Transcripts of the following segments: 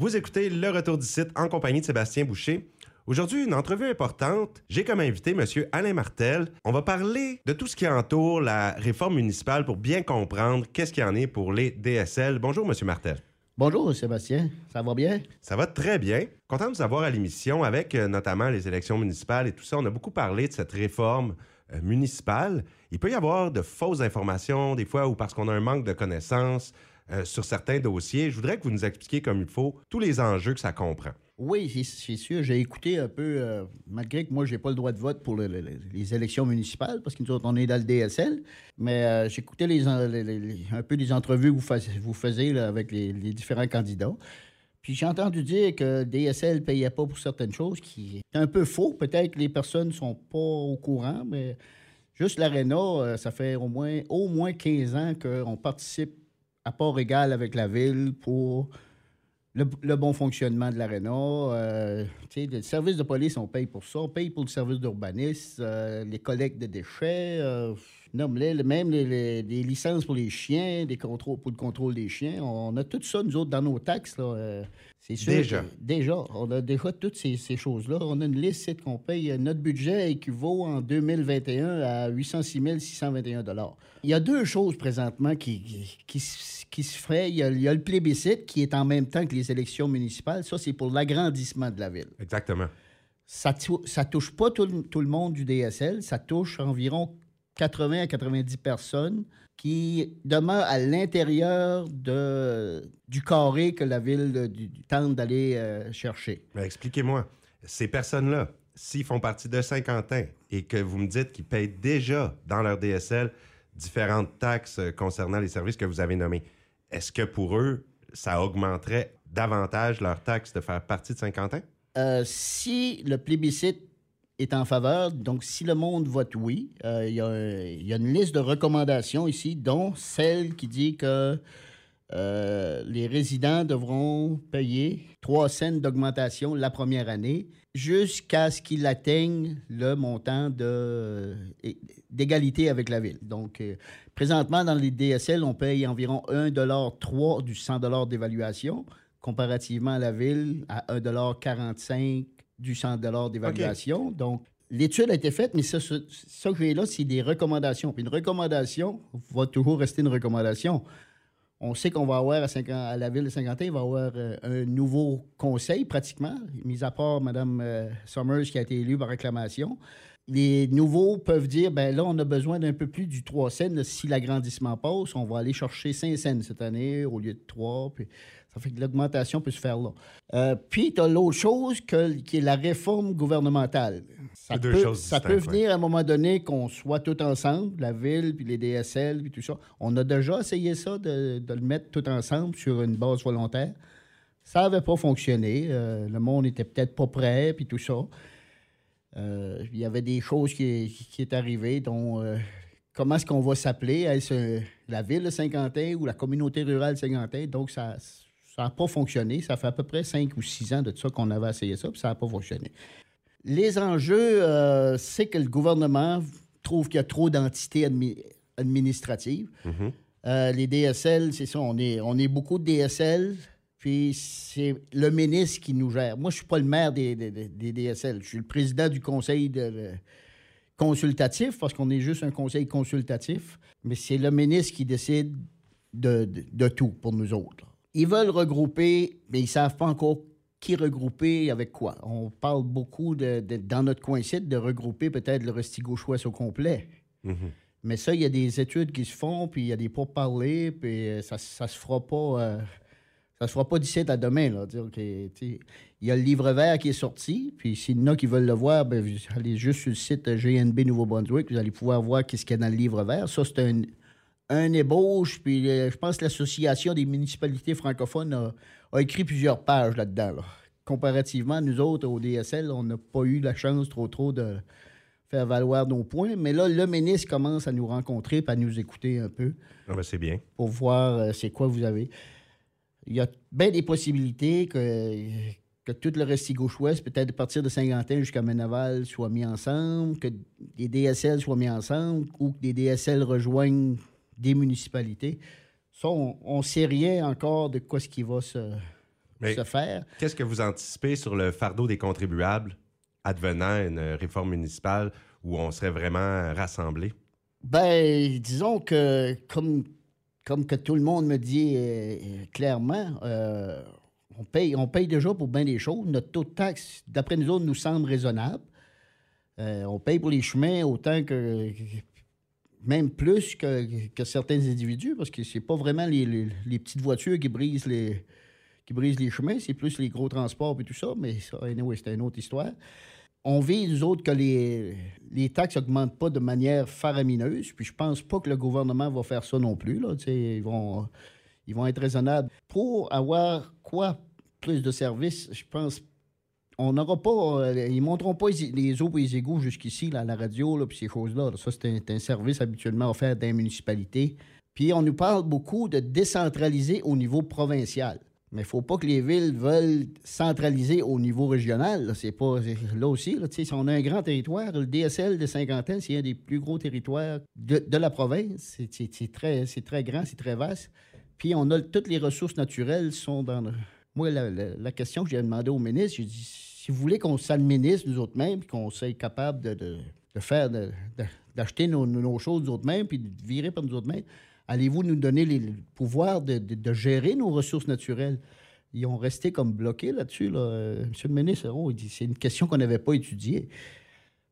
Vous écoutez Le Retour du site en compagnie de Sébastien Boucher. Aujourd'hui, une entrevue importante. J'ai comme invité M. Alain Martel. On va parler de tout ce qui entoure la réforme municipale pour bien comprendre qu'est-ce qu'il y en est pour les DSL. Bonjour, M. Martel. Bonjour Sébastien, ça va bien? Ça va très bien. Content de vous avoir à l'émission avec euh, notamment les élections municipales et tout ça. On a beaucoup parlé de cette réforme euh, municipale. Il peut y avoir de fausses informations des fois ou parce qu'on a un manque de connaissances euh, sur certains dossiers. Je voudrais que vous nous expliquiez comme il faut tous les enjeux que ça comprend. Oui, c'est sûr. J'ai écouté un peu, malgré que moi, je n'ai pas le droit de vote pour les élections municipales, parce que nous on est dans le DSL, mais j'ai écouté les, un peu les entrevues que vous, faisiez avec les, différents candidats. Puis j'ai entendu dire que DSL ne payait pas pour certaines choses, qui est un peu faux. Peut-être que les personnes ne sont pas au courant, mais juste l'Arena, ça fait au moins, au moins 15 ans qu'on participe à part égal avec la ville pour le, bon fonctionnement de l'aréna. Euh, le service de police, on paye pour ça. On paye pour le service d'urbanisme, euh, les collectes de déchets, euh, même les, licences pour les chiens, des contrôles pour le contrôle des chiens. On a tout ça, nous autres, dans nos taxes. Là, c'est sûr. Déjà. déjà. On a déjà toutes ces, choses-là. On a une liste qu'on paye. Notre budget équivaut en 2021 à 806 621 Il y a deux choses présentement qui, qui, qui se ferait. Il y, a, le plébiscite qui est en même temps que les élections municipales. Ça, c'est pour l'agrandissement de la ville. Exactement. Ça ne touche pas tout le, monde du DSL. Ça touche environ 80 à 90 personnes qui demeurent à l'intérieur de, du carré que la ville tente d'aller euh, chercher. Expliquez-moi, ces personnes-là, s'ils font partie de Saint-Quentin et que vous me dites qu'ils payent déjà dans leur DSL différentes taxes concernant les services que vous avez nommés, est-ce que pour eux, ça augmenterait davantage leur taxe de faire partie de Saint-Quentin? Euh, si le plébiscite est en faveur, donc si le monde vote oui, euh, il y, a une liste de recommandations ici, dont celle qui dit que euh, les résidents devront payer 3 cents d'augmentation la première année jusqu'à ce qu'ils atteignent le montant d'égalité avec la ville. Donc, euh, présentement, dans les DSL, on paye environ 1,3 du 100 d'évaluation, comparativement à la ville, à 1,45 du 100 d'évaluation. Donc, l'étude a été faite, mais ça, ça, que j'ai là, c'est des recommandations. Puis une recommandation va toujours rester une recommandation. On sait qu'on va avoir à, la ville de Saint-Quentin, il va y avoir euh, un nouveau conseil pratiquement, mis à part Mme euh, Summers qui a été élue par réclamation. Les nouveaux peuvent dire, ben là, on a besoin d'un peu plus du 3 cents. Si l'agrandissement passe, on va aller chercher 5 cents cette année au lieu de 3. Puis ça fait que l'augmentation peut se faire là. Euh, puis, tu as l'autre chose que, qui est la réforme gouvernementale. Ça, peut, ça peut venir à un moment donné qu'on soit tout ensemble, la ville, puis les DSL, puis tout ça. On a déjà essayé ça, de, le mettre tout ensemble sur une base volontaire. Ça n'avait pas fonctionné. Euh, le monde n'était peut-être pas prêt, puis tout ça. Euh, il y avait des choses qui, qui est arrivées, dont comment est-ce qu'on va s'appeler? Est-ce la ville de Saint-Quentin ou la communauté rurale de Saint-Quentin? Donc, ça ça n'a pas fonctionné. Ça fait à peu près cinq ou six ans de ça qu'on avait essayé ça, puis ça n'a pas fonctionné. Les enjeux, euh, c'est que le gouvernement trouve qu'il y a trop d'entités administratives. Mm-hmm. Euh, les DSL, c'est ça, on est, on est beaucoup de DSL, puis c'est le ministre qui nous gère. Moi, je ne suis pas le maire des, DSL. Je suis le président du conseil consultatif, parce qu'on est juste un conseil consultatif, mais c'est le ministre qui décide de tout pour nous autres. Ils veulent regrouper, mais ils ne savent pas encore qui regrouper avec quoi. On parle beaucoup de, dans notre coin de regrouper peut-être le Restigouche-Ouest au complet. Mhm. Mais ça, il y a des études qui se font, puis il y a des pourparlers, puis euh, ça ne se fera pas. Euh, ça se fera pas d'ici à demain. Là. Dire, il y a le livre vert qui est sorti, puis s'il y en a qui veulent le voir, ben, vous allez juste sur le site GNB Nouveau-Brunswick, vous allez pouvoir voir qu'est-ce qu'il y a dans le livre vert. Ça, c'est un, un ébauche, puis euh, je pense que l'Association des municipalités francophones a, écrit plusieurs pages là-dedans. Comparativement, nous autres, au DSL, on n'a pas eu la chance trop trop de faire valoir nos points. Mais là, le ministre commence à nous rencontrer et à nous écouter un peu. Ah ben, c'est bien. Pour voir euh, c'est quoi vous avez. Il y a bien des possibilités que, que tout le reste gauche-ouest, peut-être à partir de Saint-Quentin jusqu'à Menaval, soit mis ensemble, que des DSL soient mis ensemble ou que des DSL rejoignent des municipalités. Ça, on ne sait rien encore de quoi ce qui va se, se faire. Qu'est-ce que vous anticipez sur le fardeau des contribuables advenant une réforme municipale où on serait vraiment rassemblés? Ben, disons que, comme, comme que tout le monde me dit euh, clairement, euh, on, paye, on paye déjà pour bien des choses. Notre taux de taxe, d'après nous autres, nous semble raisonnable. Euh, on paye pour les chemins autant que, même plus que, certains individus, parce que c'est pas vraiment les, petites voitures qui brisent les, qui brisent les chemins, c'est plus les gros transports et tout ça, mais ça, c'est une autre histoire. On vise, nous autres, que les, les taxes n'augmentent pas de manière faramineuse, puis je pense pas que le gouvernement va faire ça non plus. Là, ils, vont, ils vont être raisonnables. Pour avoir quoi plus de services, je pense on n'aura pas. Euh, ils ne montreront pas les eaux et les égouts jusqu'ici, à la radio, puis ces choses-là. Ça, c'est un, service habituellement offert les municipalités. Puis on nous parle beaucoup de décentraliser au niveau provincial. Mais il ne faut pas que les villes veulent centraliser au niveau régional. C'est pas là aussi. Là, si on a un grand territoire, le DSL de Saint-Quentin, c'est un des plus gros territoires de, la province. C'est très, très grand, c'est très vaste. Puis on a toutes les ressources naturelles sont dans. Moi, la, question que j'ai demandé au ministre, j'ai dit si vous voulez qu'on s'administre nous autres mêmes, qu'on soit capable de, faire, d'acheter nos, choses nous autres mêmes, puis de virer par nous autres mêmes, allez-vous nous donner les, le pouvoir de, gérer nos ressources naturelles? Ils ont resté comme bloqués là-dessus. Là. Monsieur le ministre, oh, il dit c'est une question qu'on n'avait pas étudiée.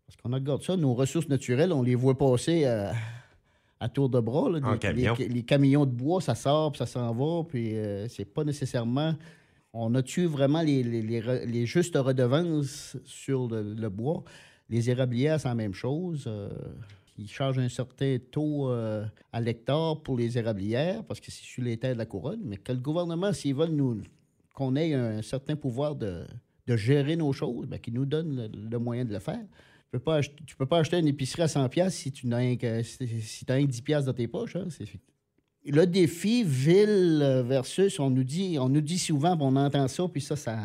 Parce qu'on regarde ça, nos ressources naturelles, on les voit passer à, tour de bras. les, camions de bois, ça sort, puis ça s'en va, puis euh, c'est pas nécessairement on a-tu vraiment les, justes redevances sur le, bois? Les érablières, c'est la même chose. Euh, ils chargent un certain taux euh, à l'hectare pour les érablières parce que c'est sur les terres de la couronne. Mais que le gouvernement, s'ils veulent nous qu'on ait un certain pouvoir de, gérer nos choses, bien, qu'ils nous donne le, moyen de le faire. Tu peux, pas acheter une épicerie à 100$ si tu n'as si, 10$ dans tes poches. Hein? Le défi ville versus, on nous dit, on nous dit souvent, on entend ça, puis ça, ça,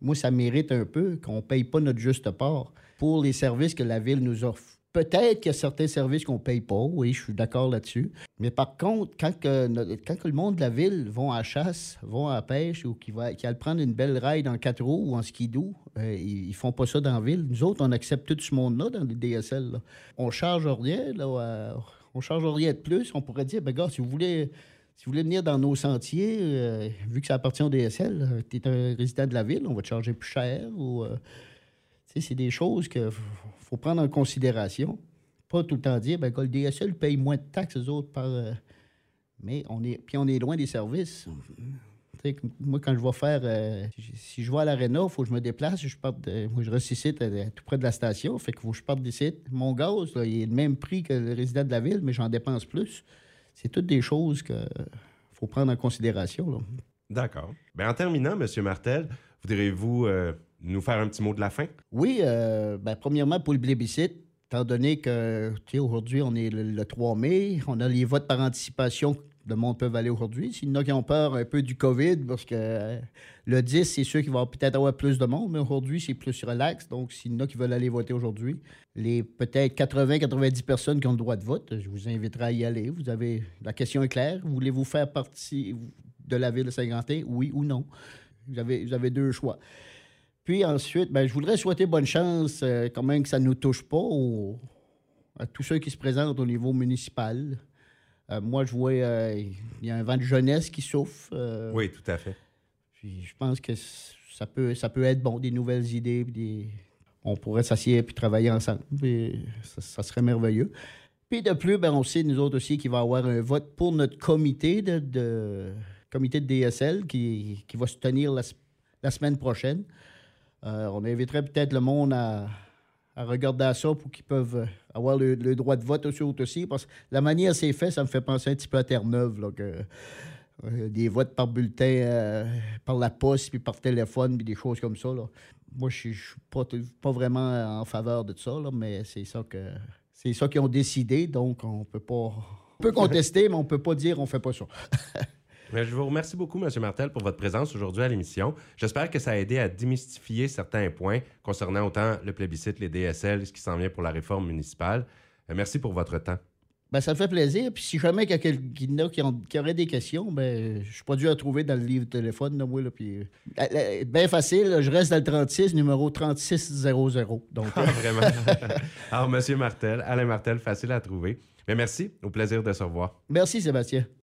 moi, ça mérite un peu qu'on paye pas notre juste part pour les services que la ville nous offre. Peut-être qu'il y a certains services qu'on paye pas, oui, je suis d'accord là-dessus. Mais par contre, quand, que, quand le monde de la ville vont à la chasse, vont à la pêche ou qui va, qui prendre une belle ride en quatre roues ou en skidoo, euh, ils, ne font pas ça dans la ville. Nous autres, on accepte tout ce monde-là dans les DSL. On charge rien là, on ne charge rien de plus. On pourrait dire, ben gars, si vous voulez, si vous voulez venir dans nos sentiers, euh, vu que ça appartient au DSL, tu es un résident de la ville, on va te charger plus cher. Euh, c'est des choses qu'il faut prendre en considération. Pas tout le temps dire, ben, le DSL paye moins de taxes aux autres. Euh, mais on est. Puis on est loin des services moi, quand je vais faire. Euh, si je vais à l'aréna, il faut que je me déplace. Je parte moi, je reste ici, tout près de la station. Fait que faut que je parte d'ici. Mon gaz, il est le même prix que le résident de la ville, mais j'en dépense plus. C'est toutes des choses qu'il faut prendre en considération. D'accord. Ben, en terminant, M. Martel, voudriez-vous euh, nous faire un petit mot de la fin? Oui. Euh, ben, premièrement, pour le plébiscite, étant donné que aujourd'hui, on est le, 3 mai, on a les votes par anticipation le monde peut aller aujourd'hui. S'il y en a qui ont peur un peu du COVID, parce que euh, le 10, c'est sûr qu'il va peut-être avoir plus de monde, mais aujourd'hui, c'est plus relax. Donc, s'il y en a qui veulent aller voter aujourd'hui, les peut-être 80-90 personnes qui ont le droit de vote, je vous inviterai à y aller. Vous avez La question est claire. Voulez-vous faire partie de la ville de Saint-Quentin, oui ou non? Vous avez, vous avez deux choix. Puis ensuite, ben, je voudrais souhaiter bonne chance, euh, quand même que ça ne nous touche pas à tous ceux qui se présentent au niveau municipal. Euh, moi, je vois, euh, il y a un vent de jeunesse qui souffle. Euh, oui, tout à fait. Puis je pense que ça peut, ça peut être bon, des nouvelles idées. Des... On pourrait s'assier et travailler ensemble. ça, serait merveilleux. Puis de plus, ben, on sait, nous autres aussi, qu'il va y avoir un vote pour notre comité de, comité de DSL qui, qui, va se tenir la, la semaine prochaine. on inviterait peut-être le monde à, à regarder ça pour qu'ils peuvent euh, avoir le, droit de vote aussi, aussi. Parce que la manière c'est fait, ça me fait penser un petit peu à Terre-Neuve, là, que, euh, des votes par bulletin, euh, par la poste, puis par téléphone, puis des choses comme ça. Là. Moi, je ne suis pas, pas, vraiment en faveur de ça, là, mais c'est ça que c'est ça qu'ils ont décidé, donc on peut pas. On peut contester, mais on peut pas dire on fait pas ça. je vous remercie beaucoup, M. Martel, pour votre présence aujourd'hui à l'émission. J'espère que ça a aidé à démystifier certains points concernant autant le plébiscite, les DSL, ce qui s'en vient pour la réforme municipale. Euh, merci pour votre temps. Ben, ça me fait plaisir. Puis si jamais il y a quelqu'un qui, qui aurait des questions, ben, je suis pas dû à trouver dans le livre de téléphone. Là, moi, là, puis, euh, bien facile, je reste dans le 36, numéro 3600. Donc, Ah, vraiment. Alors, Monsieur Martel, Alain Martel, facile à trouver. Mais merci, au plaisir de se revoir. merci Sébastien.